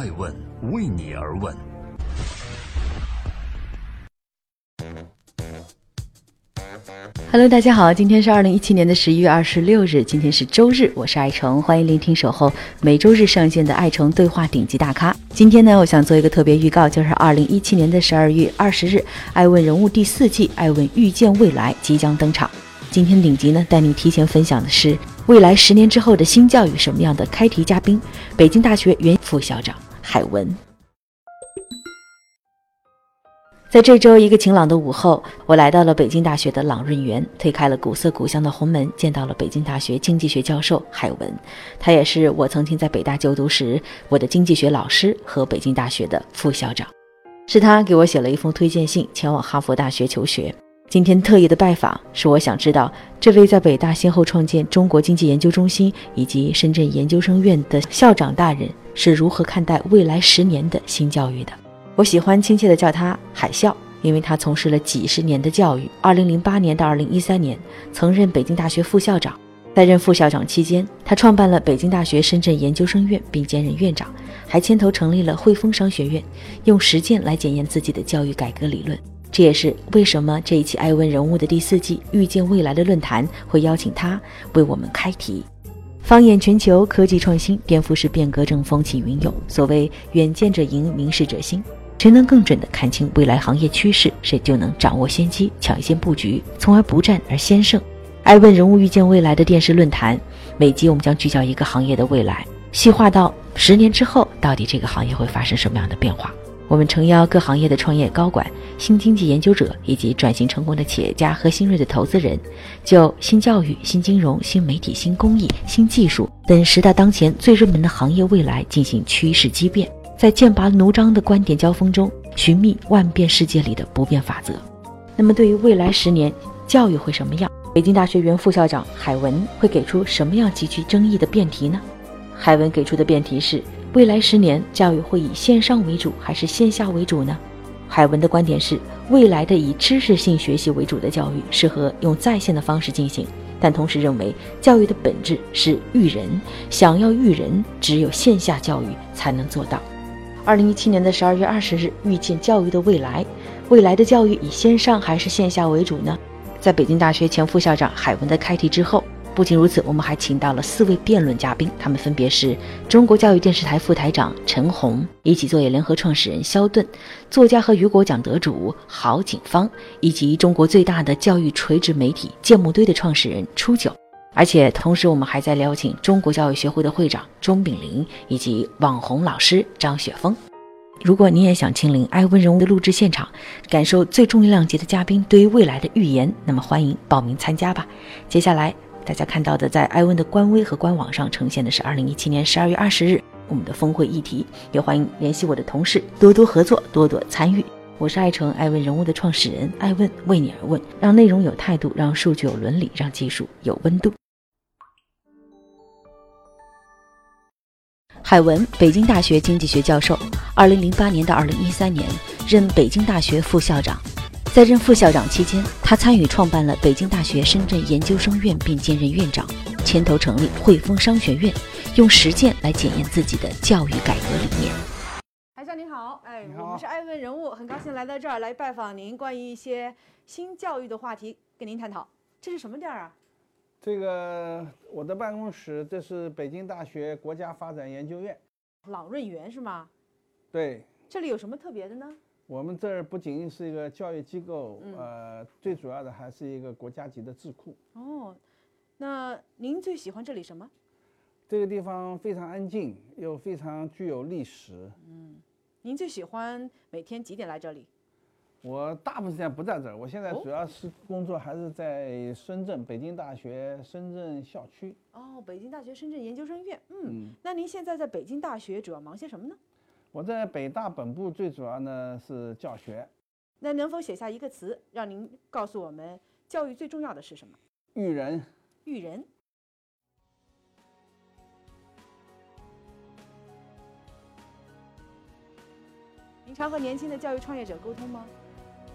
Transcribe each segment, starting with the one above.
爱问为你而问。Hello，大家好，今天是二零一七年的十一月二十六日，今天是周日，我是爱成，欢迎聆听守候每周日上线的爱成对话顶级大咖。今天呢，我想做一个特别预告，就是二零一七年的十二月二十日，爱问人物第四季，爱问遇见未来即将登场。今天顶级呢，带您提前分享的是未来十年之后的新教育什么样的开题嘉宾，北京大学原副校长海文。在这周一个晴朗的午后，我来到了北京大学的朗润园，推开了古色古香的红门，见到了北京大学经济学教授海文。他也是我曾经在北大就读时我的经济学老师和北京大学的副校长。是他给我写了一封推荐信，前往哈佛大学求学。今天特意的拜访，是我想知道这位在北大先后创建中国经济研究中心以及深圳研究生院的校长大人是如何看待未来十年的新教育的。我喜欢亲切地叫他海啸，因为他从事了几十年的教育。二零零八年到二零一三年，曾任北京大学副校长。在任副校长期间，他创办了北京大学深圳研究生院，并兼任院长，还牵头成立了汇丰商学院，用实践来检验自己的教育改革理论。这也是为什么这一期《爱问人物》的第四季“遇见未来”的论坛会邀请他为我们开题。放眼全球，科技创新颠覆式变革正风起云涌。所谓“远见者赢，明事者兴”。谁能更准地看清未来行业趋势，谁就能掌握先机，抢先布局，从而不战而先胜。爱问人物遇见未来的电视论坛，每集我们将聚焦一个行业的未来，细化到十年之后，到底这个行业会发生什么样的变化。我们诚邀各行业的创业高管、新经济研究者以及转型成功的企业家和新锐的投资人，就新教育、新金融、新媒体、新工艺、新技术等时代当前最热门的行业未来进行趋势激变。在剑拔弩张的观点交锋中，寻觅万变世界里的不变法则。那么，对于未来十年教育会什么样？北京大学原副校长海文会给出什么样极具争议的辩题呢？海文给出的辩题是：未来十年教育会以线上为主还是线下为主呢？海文的观点是：未来的以知识性学习为主的教育适合用在线的方式进行，但同时认为教育的本质是育人，想要育人，只有线下教育才能做到。二零一七年的十二月二十日，遇见教育的未来，未来的教育以线上还是线下为主呢？在北京大学前副校长海文的开题之后，不仅如此，我们还请到了四位辩论嘉宾，他们分别是中国教育电视台副台长陈红，一起作业联合创始人肖顿，作家和雨果奖得主郝景芳，以及中国最大的教育垂直媒体建木堆的创始人初九。而且同时，我们还在邀请中国教育学会的会长钟炳林以及网红老师张雪峰。如果你也想亲临艾温人物的录制现场，感受最重量级的嘉宾对于未来的预言，那么欢迎报名参加吧。接下来大家看到的，在艾温的官微和官网上呈现的是二零一七年十二月二十日我们的峰会议题，也欢迎联系我的同事，多多合作，多多参与。我是爱成爱问人物的创始人，爱问为你而问，让内容有态度，让数据有伦理，让技术有温度。海文，北京大学经济学教授，二零零八年到二零一三年任北京大学副校长。在任副校长期间，他参与创办了北京大学深圳研究生院，并兼任院长，牵头成立汇丰商学院，用实践来检验自己的教育改革理念。台校您好，哎，我们是爱问人物，很高兴来到这儿来拜访您，关于一些新教育的话题跟您探讨。这是什么地儿啊？这个我的办公室，这是北京大学国家发展研究院，朗润园是吗？对。这里有什么特别的呢？我们这儿不仅仅是一个教育机构，呃，最主要的还是一个国家级的智库。哦，那您最喜欢这里什么？这个地方非常安静，又非常具有历史。嗯，您最喜欢每天几点来这里？我大部分时间不在这儿，我现在主要是工作还是在深圳北京大学深圳校区。哦，北京大学深圳研究生院。嗯，那您现在在北京大学主要忙些什么呢？我在北大本部最主要呢是教学。那能否写下一个词，让您告诉我们教育最重要的是什么？育人。育人。您常和年轻的教育创业者沟通吗？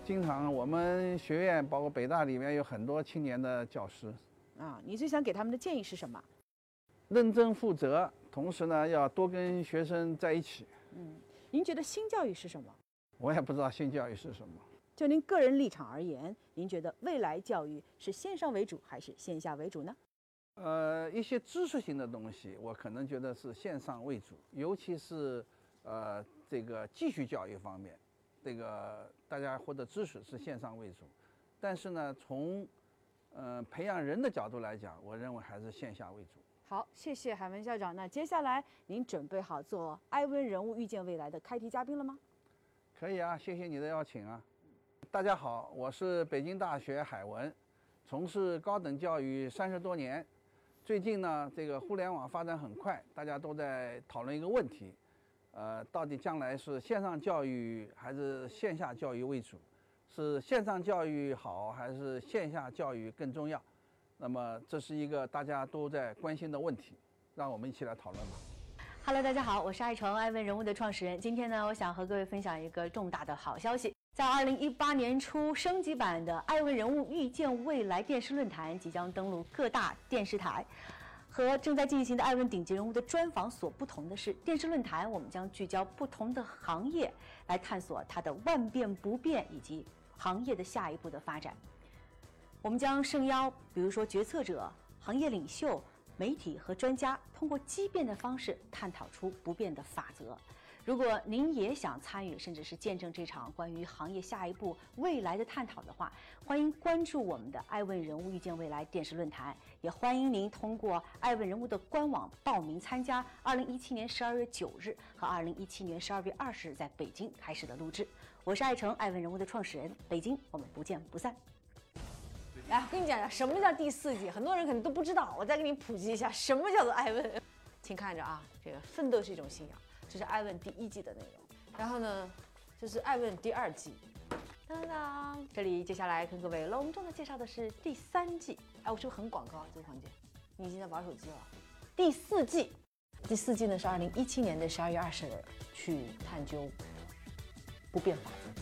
经常，我们学院包括北大里面有很多青年的教师，啊，你最想给他们的建议是什么？认真负责，同时呢要多跟学生在一起。嗯，您觉得新教育是什么？我也不知道新教育是什么。就您个人立场而言，您觉得未来教育是线上为主还是线下为主呢？呃，一些知识性的东西，我可能觉得是线上为主，尤其是呃这个继续教育方面，这个大家获得知识是线上为主。但是呢，从呃培养人的角度来讲，我认为还是线下为主。好，谢谢海文校长。那接下来您准备好做艾文人物遇见未来的开题嘉宾了吗？可以啊，谢谢你的邀请啊。大家好，我是北京大学海文，从事高等教育三十多年。最近呢，这个互联网发展很快，大家都在讨论一个问题，呃，到底将来是线上教育还是线下教育为主？是线上教育好还是线下教育更重要？那么这是一个大家都在关心的问题，让我们一起来讨论吧。Hello，大家好，我是爱成爱问人物的创始人。今天呢，我想和各位分享一个重大的好消息。在二零一八年初，升级版的《爱问人物遇见未来》电视论坛即将登陆各大电视台。和正在进行的《爱问顶级人物》的专访所不同的是，电视论坛我们将聚焦不同的行业，来探索它的万变不变以及行业的下一步的发展。我们将盛邀，比如说决策者、行业领袖、媒体和专家，通过激变的方式探讨出不变的法则。如果您也想参与，甚至是见证这场关于行业下一步未来的探讨的话，欢迎关注我们的“爱问人物遇见未来”电视论坛，也欢迎您通过“爱问人物”的官网报名参加2017年12月9日和2017年12月20日在北京开始的录制。我是爱成爱问人物的创始人，北京我们不见不散。来，我跟你讲讲什么叫第四季，很多人可能都不知道，我再给你普及一下什么叫做爱问。请看着啊，这个奋斗是一种信仰。这是《爱问》第一季的内容，然后呢，这是《爱问》第二季。当当当，这里接下来跟各位隆重的介绍的是第三季。哎，我是不是很广告这个环节？你已经在玩手机了。第四季，第四季呢是二零一七年的十二月二十日去探究不变法则。